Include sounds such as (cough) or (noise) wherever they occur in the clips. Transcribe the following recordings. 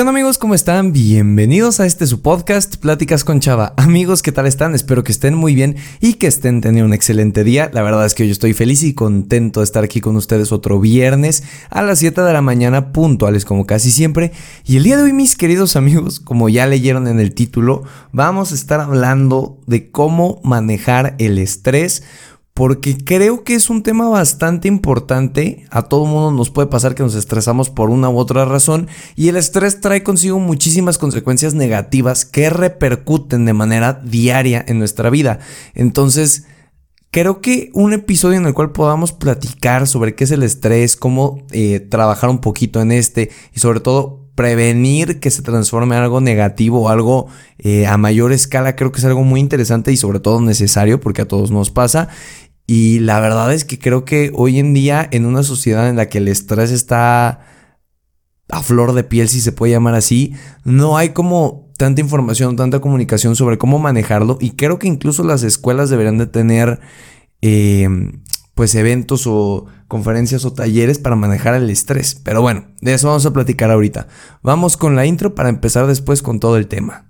¿Qué amigos? ¿Cómo están? Bienvenidos a este su podcast, Pláticas con Chava. Amigos, ¿qué tal están? Espero que estén muy bien y que estén teniendo un excelente día. La verdad es que yo estoy feliz y contento de estar aquí con ustedes otro viernes a las 7 de la mañana, puntuales como casi siempre. Y el día de hoy, mis queridos amigos, como ya leyeron en el título, vamos a estar hablando de cómo manejar el estrés porque creo que es un tema bastante importante. A todo mundo nos puede pasar que nos estresamos por una u otra razón y el estrés trae consigo muchísimas consecuencias negativas que repercuten de manera diaria en nuestra vida. Entonces, creo que un episodio en el cual podamos platicar sobre qué es el estrés, cómo eh, trabajar un poquito en este y sobre todo prevenir que se transforme en algo negativo algo eh, a mayor escala, creo que es algo muy interesante y sobre todo necesario porque a todos nos pasa. Y la verdad es que creo que hoy en día en una sociedad en la que el estrés está a flor de piel, si se puede llamar así, no hay como tanta información, tanta comunicación sobre cómo manejarlo y creo que incluso las escuelas deberían de tener em, pues eventos o conferencias o talleres para manejar el estrés. Pero bueno, de eso vamos a platicar ahorita. Vamos con la intro para empezar después con todo el tema.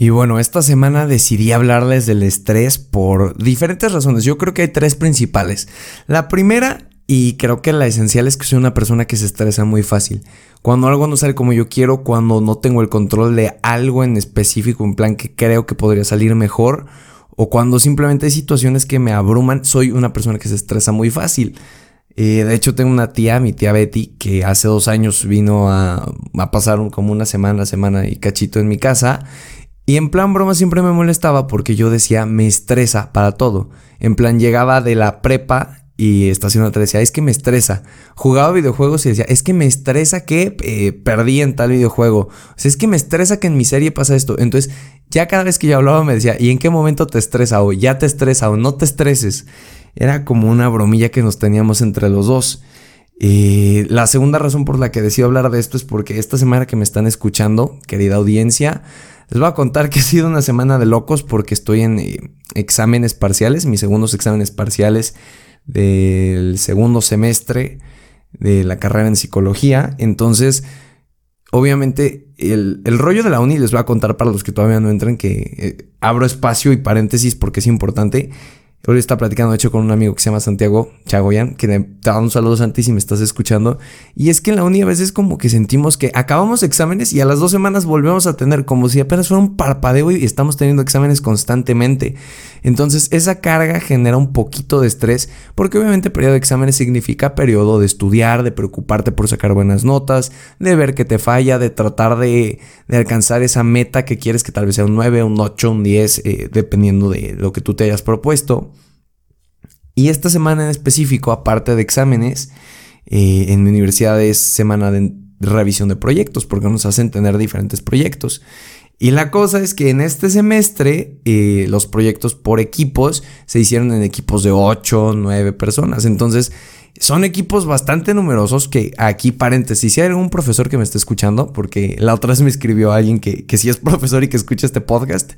Y bueno, esta semana decidí hablarles del estrés por diferentes razones. Yo creo que hay tres principales. La primera, y creo que la esencial es que soy una persona que se estresa muy fácil. Cuando algo no sale como yo quiero, cuando no tengo el control de algo en específico, en plan que creo que podría salir mejor, o cuando simplemente hay situaciones que me abruman, soy una persona que se estresa muy fácil. Eh, de hecho, tengo una tía, mi tía Betty, que hace dos años vino a, a pasar como una semana, semana y cachito en mi casa. Y en plan broma siempre me molestaba porque yo decía, me estresa para todo. En plan llegaba de la prepa y estación te decía, es que me estresa. Jugaba videojuegos y decía, es que me estresa que eh, perdí en tal videojuego. O sea, es que me estresa que en mi serie pasa esto. Entonces, ya cada vez que yo hablaba me decía, ¿y en qué momento te estresa? O ya te estresa o no te estreses. Era como una bromilla que nos teníamos entre los dos. Y la segunda razón por la que decido hablar de esto es porque esta semana que me están escuchando, querida audiencia, les voy a contar que ha sido una semana de locos porque estoy en eh, exámenes parciales, mis segundos exámenes parciales del segundo semestre de la carrera en psicología. Entonces, obviamente, el, rollo de la uni les voy a contar para los que todavía no entran, que eh, abro espacio y paréntesis porque es importante. Hoy está platicando, de hecho, con un amigo que se llama Santiago Chagoyan, que te da un saludo, Santi, si me estás escuchando. Y es que en la uni a veces como que sentimos que acabamos exámenes y a las dos semanas volvemos a tener, como si apenas fuera un parpadeo y estamos teniendo exámenes constantemente. Entonces, esa carga genera un poquito de estrés, porque obviamente periodo de exámenes significa periodo de estudiar, de preocuparte por sacar buenas notas, de ver que te falla, de tratar de, alcanzar esa meta que quieres que tal vez sea un 9, un 8, un 10, eh, dependiendo de lo que tú te hayas propuesto. Y esta semana en específico, aparte de exámenes, eh, en mi universidad es semana de revisión de proyectos, porque nos hacen tener diferentes proyectos. Y la cosa es que en este semestre eh, los proyectos por equipos se hicieron en equipos de 8, 9 personas. Entonces son equipos bastante numerosos que aquí paréntesis, si hay algún profesor que me esté escuchando, porque la otra vez me escribió alguien que, que sí es (laughs) profesor y que escucha este podcast,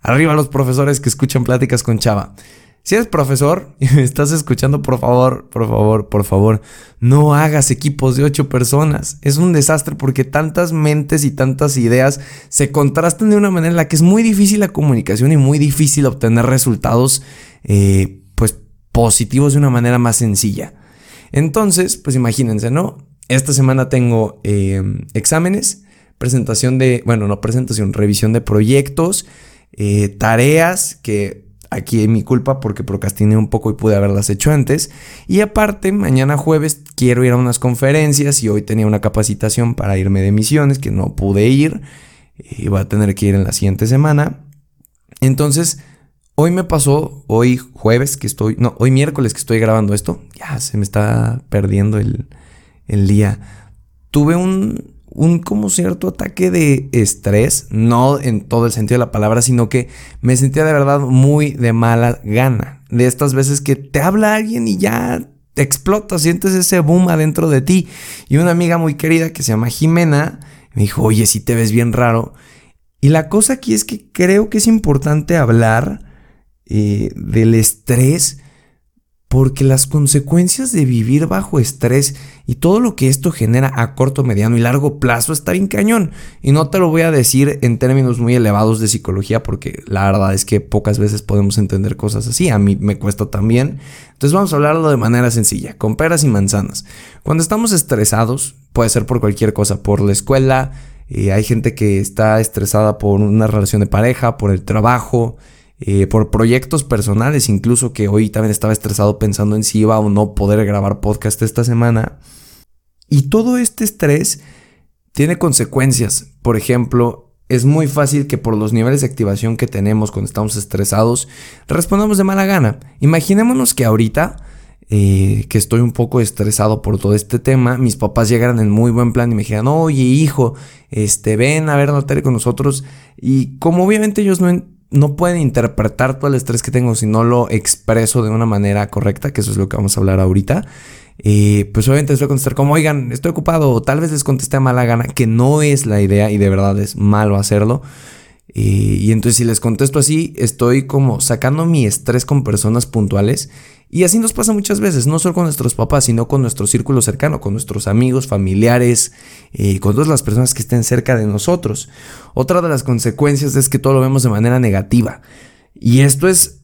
arriba los profesores que escuchan pláticas con Chava. Si eres profesor y me estás escuchando, por favor, por favor, por favor, no hagas equipos de ocho personas. Es un desastre porque tantas mentes y tantas ideas se contrastan de una manera en la que es muy difícil la comunicación y muy difícil obtener resultados, eh, pues, positivos de una manera más sencilla. Entonces, pues imagínense, ¿no? Esta semana tengo em, exámenes, presentación de, bueno, no presentación, revisión de proyectos, eh, tareas que Aquí es mi culpa porque procrastiné un poco y pude haberlas hecho antes. Y aparte, mañana jueves quiero ir a unas conferencias y hoy tenía una capacitación para irme de misiones que no pude ir. Y voy a tener que ir en la siguiente semana. Entonces, hoy me pasó, hoy jueves que estoy, no, hoy miércoles que estoy grabando esto. Ya se me está perdiendo el, el día. Tuve un, un como cierto ataque de estrés, no en todo el sentido de la palabra, sino que me sentía de verdad muy de mala gana. De estas veces que te habla alguien y ya te explota, sientes ese boom adentro de ti. Y una amiga muy querida que se llama Jimena me dijo, oye, si te ves bien raro. Y la cosa aquí es que creo que es importante hablar eh, del estrés porque las consecuencias de vivir bajo estrés y todo lo que esto genera a corto, mediano y largo plazo está bien cañón. Y no te lo voy a decir en términos muy elevados de psicología porque la verdad es que pocas veces podemos entender cosas así. A mí me cuesta también. Entonces vamos a hablarlo de manera sencilla, con peras y manzanas. Cuando estamos estresados, puede ser por cualquier cosa, por la escuela, eh, hay gente que está estresada por una relación de pareja, por el trabajo, eh, por proyectos personales, incluso que hoy también estaba estresado pensando en si iba o no poder grabar podcast esta semana. Y todo este estrés tiene consecuencias. Por ejemplo, es muy fácil que por los niveles de activación que tenemos cuando estamos estresados, respondamos de mala gana. Imaginémonos que ahorita, eh, que estoy un poco estresado por todo este tema, mis papás llegaran en muy buen plan y me dijeran, oye hijo, este, ven a ver la tele con nosotros. Y como obviamente ellos no, no pueden interpretar todo el estrés que tengo si no lo expreso de una manera correcta, que eso es lo que vamos a hablar ahorita. Eh, pues obviamente les voy a contestar como, oigan, estoy ocupado, o tal vez les contesté a mala gana, que no es la idea y de verdad es malo hacerlo. Eh, y entonces si les contesto así, estoy como sacando mi estrés con personas puntuales y así nos pasa muchas veces, no solo con nuestros papás, sino con nuestro círculo cercano, con nuestros amigos, familiares, eh, con todas las personas que estén cerca de nosotros. Otra de las consecuencias es que todo lo vemos de manera negativa. Y esto es,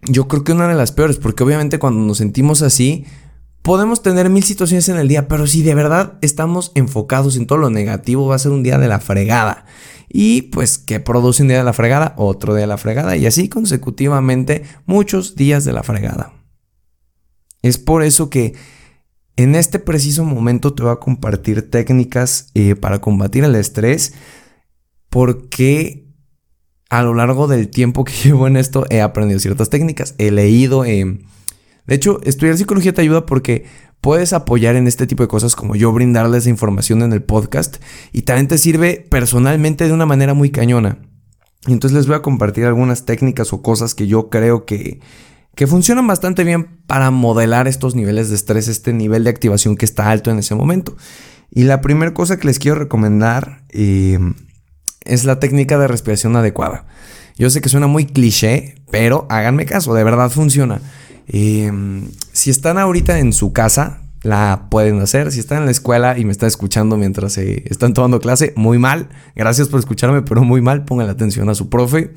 yo creo que una de las peores, porque obviamente cuando nos sentimos así, podemos tener mil situaciones en el día, pero si de verdad estamos enfocados en todo lo negativo, va a ser un día de la fregada. Y pues que produce un día de la fregada, otro día de la fregada, y así consecutivamente muchos días de la fregada. Es por eso que en este preciso momento te voy a compartir técnicas eh, para combatir el estrés, porque a lo largo del tiempo que (laughs) llevo en esto he aprendido ciertas técnicas, he leído, de hecho, estudiar psicología te ayuda porque puedes apoyar en este tipo de cosas como yo brindarles información en el podcast y también te sirve personalmente de una manera muy cañona. Entonces les voy a compartir algunas técnicas o cosas que yo creo que que funcionan bastante bien para modelar estos niveles de estrés, este nivel de activación que está alto en ese momento. Y la primera cosa que les quiero recomendar eh, es la técnica de respiración adecuada. Yo sé que suena muy cliché, pero háganme caso, de verdad funciona. Eh, si están ahorita en su casa, la pueden hacer. Si están en la escuela y me están escuchando mientras están tomando clase, muy mal. Gracias por escucharme, pero muy mal. Pongan atención a su profe.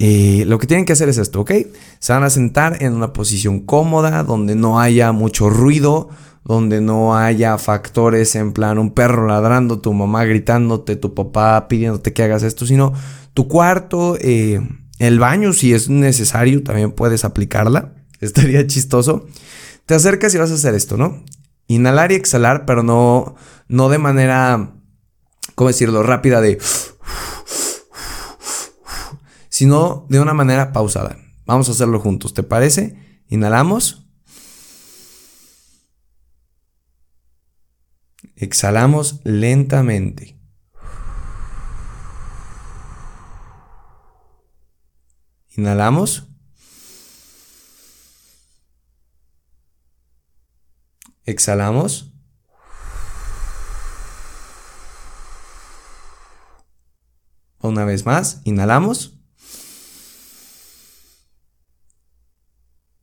Eh, lo que tienen que hacer es esto, ¿ok? Se van a sentar en una posición cómoda, donde no haya mucho ruido, donde no haya factores en plan un perro ladrando, tu mamá gritándote, tu papá pidiéndote que hagas esto, sino tu cuarto, eh, el baño, si es necesario, también puedes aplicarla. (laughs) Estaría chistoso. Te acercas y vas a hacer esto, ¿no? Inhalar y exhalar, pero no, no de manera, ¿cómo decirlo? Rápida de sino de una manera pausada. Vamos a hacerlo juntos, ¿te parece? Inhalamos. Exhalamos lentamente. Inhalamos. Exhalamos. Una vez más, inhalamos.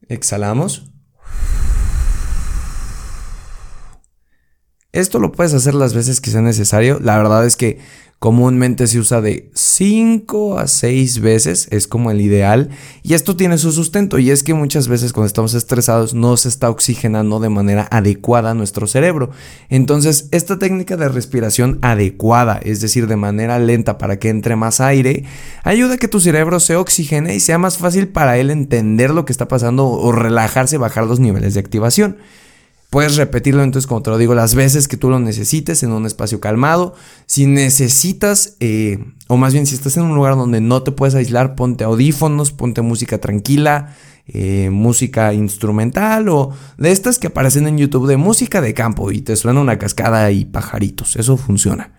Exhalamos. Esto lo puedes hacer las veces que sea necesario. La verdad es que comúnmente se usa de 5 a 6 veces, es como el ideal. Y esto tiene su sustento y es que muchas veces cuando estamos estresados no se está oxigenando de manera adecuada nuestro cerebro. Entonces, esta técnica de respiración adecuada, es decir, de manera lenta para que entre más aire, ayuda a que tu cerebro se oxigene y sea más fácil para él entender lo que está pasando o relajarse, bajar los niveles de activación. Puedes repetirlo entonces, como te lo digo, las veces que tú lo necesites en un espacio calmado. Si necesitas, eh, o más bien si estás en un lugar donde no te puedes aislar, ponte audífonos, ponte música tranquila, eh, música instrumental o de estas que aparecen en YouTube de música de campo y te suena una cascada y pajaritos. Eso funciona.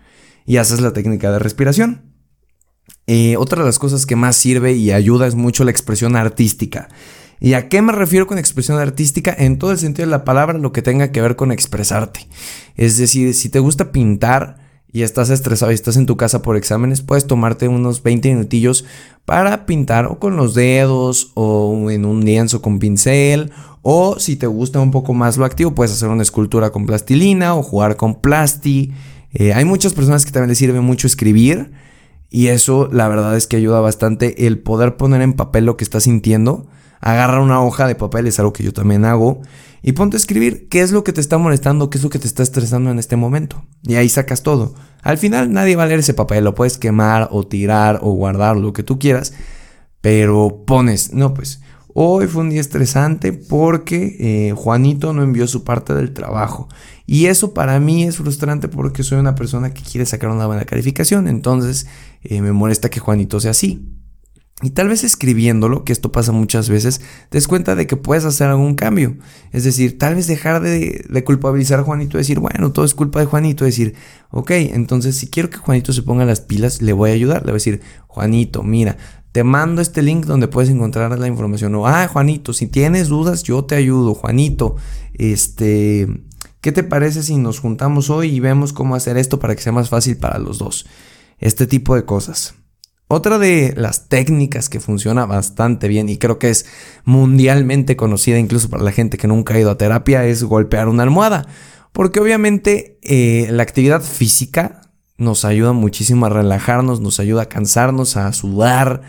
Y haces la técnica de respiración. Eh, otra de las cosas que más sirve y ayuda es mucho la expresión artística. ¿Y a qué me refiero con expresión artística? En todo el sentido de la palabra, lo que tenga que ver con expresarte. Es decir, si te gusta pintar y estás estresado y estás en tu casa por exámenes, puedes tomarte unos 20 minutillos para pintar o con los dedos o en un lienzo con pincel o si te gusta un poco más lo activo, puedes hacer una escultura con plastilina o jugar con plasti. Eh, hay muchas personas que también les sirve mucho escribir y eso la verdad es que ayuda bastante el poder poner en papel lo que estás sintiendo agarra una hoja de papel, es algo que yo también hago, y ponte a escribir qué es lo que te está molestando, qué es lo que te está estresando en este momento. Y ahí sacas todo. Al final nadie va a leer ese papel, lo puedes quemar o tirar o guardar, lo que tú quieras, pero pones, no pues, hoy fue un día estresante porque eh, Juanito no envió su parte del trabajo. Y eso para mí es frustrante porque soy una persona que quiere sacar una buena calificación, entonces eh, me molesta que Juanito sea así. Y tal vez escribiéndolo, que esto pasa muchas veces, des cuenta de que puedes hacer algún cambio. Es decir, tal vez dejar de, culpabilizar a Juanito decir, bueno, todo es culpa de Juanito. Decir, ok, entonces si quiero que Juanito se ponga las pilas, le voy a ayudar. Le voy a decir, Juanito, mira, te mando este link donde puedes encontrar la información. O, ah, Juanito, si tienes dudas, yo te ayudo. Juanito, este, ¿qué te parece si nos juntamos hoy y vemos cómo hacer esto para que sea más fácil para los dos? Este tipo de cosas. Otra de las técnicas que funciona bastante bien y creo que es mundialmente conocida incluso para la gente que nunca ha ido a terapia es golpear una almohada. Porque obviamente eh, la actividad física nos ayuda muchísimo a relajarnos, nos ayuda a cansarnos, a sudar,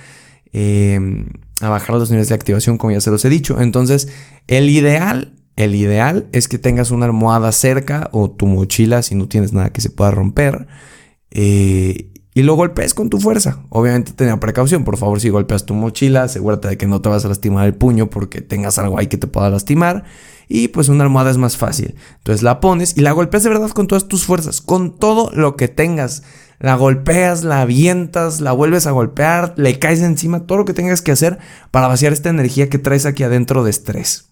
em, a bajar los niveles de activación, como ya se los he dicho. Entonces, el ideal, el ideal es que tengas una almohada cerca o tu mochila si no tienes nada que se pueda romper. Eh, y lo golpees con tu fuerza. Obviamente tenga precaución, por favor, si golpeas tu mochila, asegúrate de que no te vas a lastimar el puño porque tengas algo ahí que te pueda lastimar. Y pues una almohada es más fácil. Entonces la pones y la golpeas de verdad con todas tus fuerzas, con todo lo que tengas. La golpeas, la avientas, la vuelves a golpear, le caes encima, todo lo que tengas que hacer para vaciar esta energía que traes aquí adentro de estrés.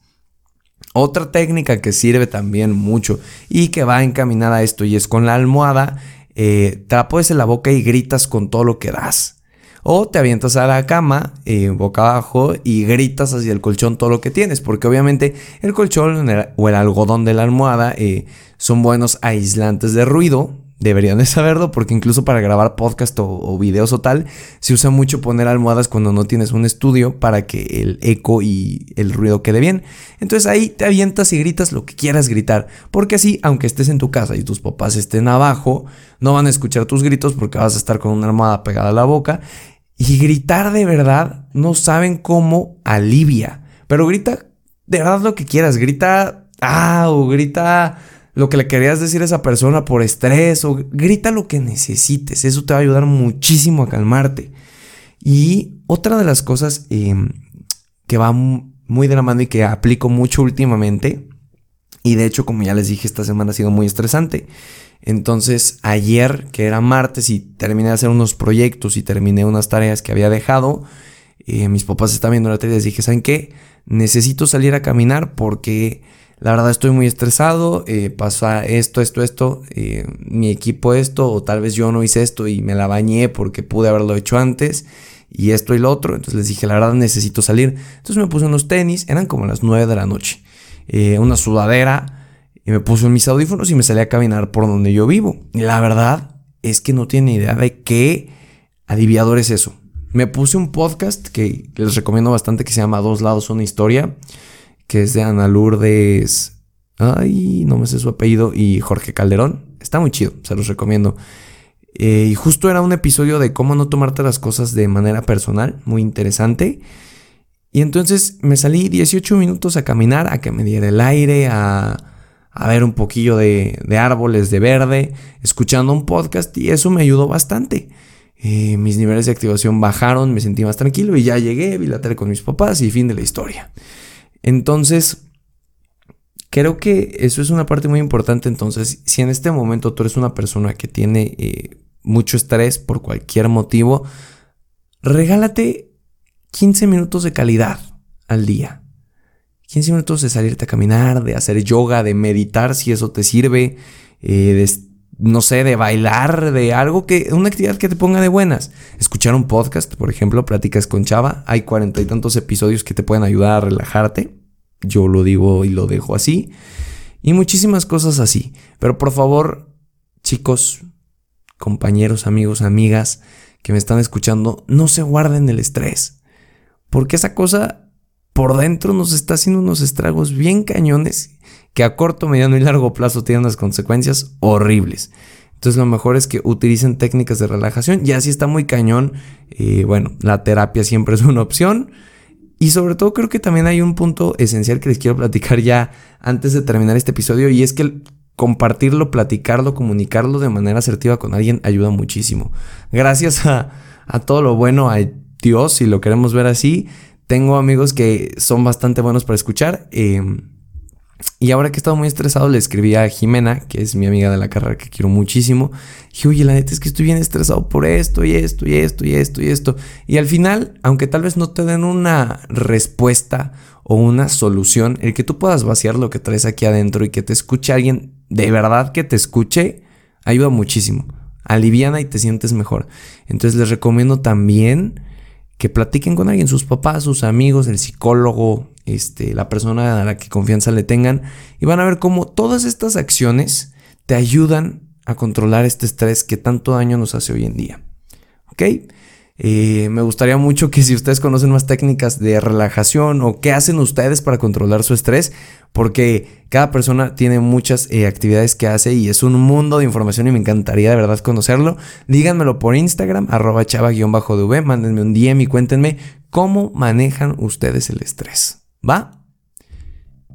Otra técnica que sirve también mucho y que va encaminada a esto y es con la almohada eh, te la en la boca y gritas con todo lo que das. O te avientas a la cama, eh, boca abajo, y gritas hacia el colchón todo lo que tienes. Porque obviamente el colchón o el algodón de la almohada eh, son buenos aislantes de ruido deberían de saberlo porque incluso para grabar podcast o, videos o tal, se usa mucho poner almohadas cuando no tienes un estudio para que el eco y el ruido quede bien. Entonces ahí te avientas y gritas lo que quieras gritar, porque así, aunque estés en tu casa y tus papás estén abajo, no van a escuchar tus gritos porque vas a estar con una almohada pegada a la boca. Y gritar de verdad, no saben cómo alivia. Pero grita de verdad lo que quieras, grita, ah, o grita lo que le querías decir a esa persona por estrés o grita lo que necesites. Eso te va a ayudar muchísimo a calmarte. Y otra de las cosas em, que va muy de la mano y que aplico mucho últimamente, y de hecho como ya les dije esta semana ha sido muy estresante. Entonces ayer, que era martes y terminé de hacer unos proyectos y terminé unas tareas que había dejado, eh, mis papás estaban viendo la tele y les dije, ¿saben qué? Necesito salir a caminar porque la verdad estoy muy estresado, eh, pasa esto, esto, esto, eh, mi equipo esto, o tal vez yo no hice esto y me la bañé porque pude haberlo hecho antes, y esto y lo otro. Entonces les dije, la verdad necesito salir. Entonces me puse unos tenis, eran como las 9 de la noche, eh, una sudadera, y me puse mis audífonos y me salí a caminar por donde yo vivo. Y la verdad es que no tiene idea de qué aliviador es eso. Me puse un podcast que les recomiendo bastante que se llama Dos lados una historia que es de Ana Lourdes. Ay, no me sé su apellido. Y Jorge Calderón. Está muy chido, se los recomiendo. Eh, y justo era un episodio de cómo no tomarte las cosas de manera personal, muy interesante. Y entonces me salí 18 minutos a caminar, a que me diera el aire, a, a ver un poquillo de, de, árboles de verde, escuchando un podcast y eso me ayudó bastante. Eh, mis niveles de activación bajaron, me sentí más tranquilo y ya llegué, vi la tele con mis papás y fin de la historia. Entonces, creo que eso es una parte muy importante. Entonces, si en este momento tú eres una persona que tiene eh, mucho estrés por cualquier motivo, regálate 15 minutos de calidad. al día. 15 minutos de salirte a caminar, de hacer yoga, de meditar si eso te sirve, eh, de, no sé, de bailar, de algo que, una actividad que te ponga de buenas. Escuchar un podcast, por ejemplo, Pláticas con Chava. Hay cuarenta y tantos episodios que te pueden ayudar a relajarte. Yo lo digo y lo dejo así. Y muchísimas cosas así. Pero por favor, chicos, compañeros, amigos, amigas que me están escuchando, no se guarden el estrés. Porque esa cosa por dentro nos está haciendo unos estragos bien cañones que a corto, mediano y largo plazo tienen unas consecuencias horribles. Entonces lo mejor es que utilicen técnicas de relajación. Ya si está muy cañón, eh, bueno, la terapia siempre es (laughs) una opción. Y sobre todo creo que también hay un punto esencial que les quiero platicar ya antes de terminar este episodio y es que compartirlo, platicarlo, comunicarlo de manera asertiva con alguien ayuda muchísimo. Gracias a, a todo lo bueno, a Dios, si lo queremos ver así, tengo amigos que son bastante buenos para escuchar. Em, y ahora que he estado muy estresado, le escribí a Jimena, que es mi amiga de la carrera que quiero muchísimo. Dije, oye, la neta es que estoy bien estresado por esto y esto y esto y esto y esto. Y al final, aunque tal vez no te den una respuesta o una solución, el que tú puedas vaciar lo que traes aquí adentro y que te escuche alguien de verdad que te escuche, ayuda muchísimo. Aliviana y te sientes mejor. Entonces les recomiendo también que platiquen con alguien, sus papás, sus amigos, el psicólogo, este, la persona a la que confianza le tengan, y van a ver cómo todas estas acciones te ayudan a controlar este estrés que tanto daño nos hace hoy en día. ¿Ok? Eh, me gustaría mucho que si ustedes conocen más técnicas de relajación o qué hacen ustedes para controlar su estrés, porque cada persona tiene muchas eh, actividades que hace y es un mundo de información y me encantaría de verdad conocerlo. Díganmelo por Instagram, arroba chava-dv, mándenme un DM y cuéntenme cómo manejan ustedes el estrés. ¿Va?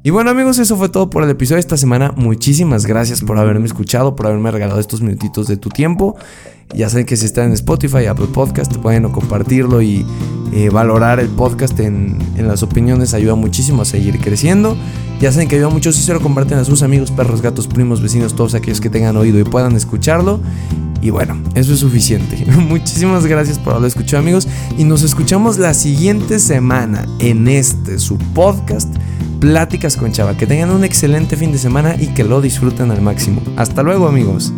Y bueno amigos, eso fue todo por el episodio de esta semana. Muchísimas gracias por haberme escuchado, por haberme regalado estos minutitos de tu tiempo. Ya saben que si están en Spotify, Apple Podcast, pueden compartirlo y eh, valorar el podcast en, en, las opiniones ayuda muchísimo a seguir creciendo. Ya saben que ayuda mucho si se lo comparten a sus amigos, perros, gatos, primos, vecinos, todos aquellos que tengan oído y puedan escucharlo. Y bueno, eso es suficiente. (laughs) Muchísimas gracias por haberlo escuchado amigos y nos escuchamos la siguiente semana en este, su podcast Pláticas con Chava. Que tengan un excelente fin de semana y que lo disfruten al máximo. Hasta luego amigos.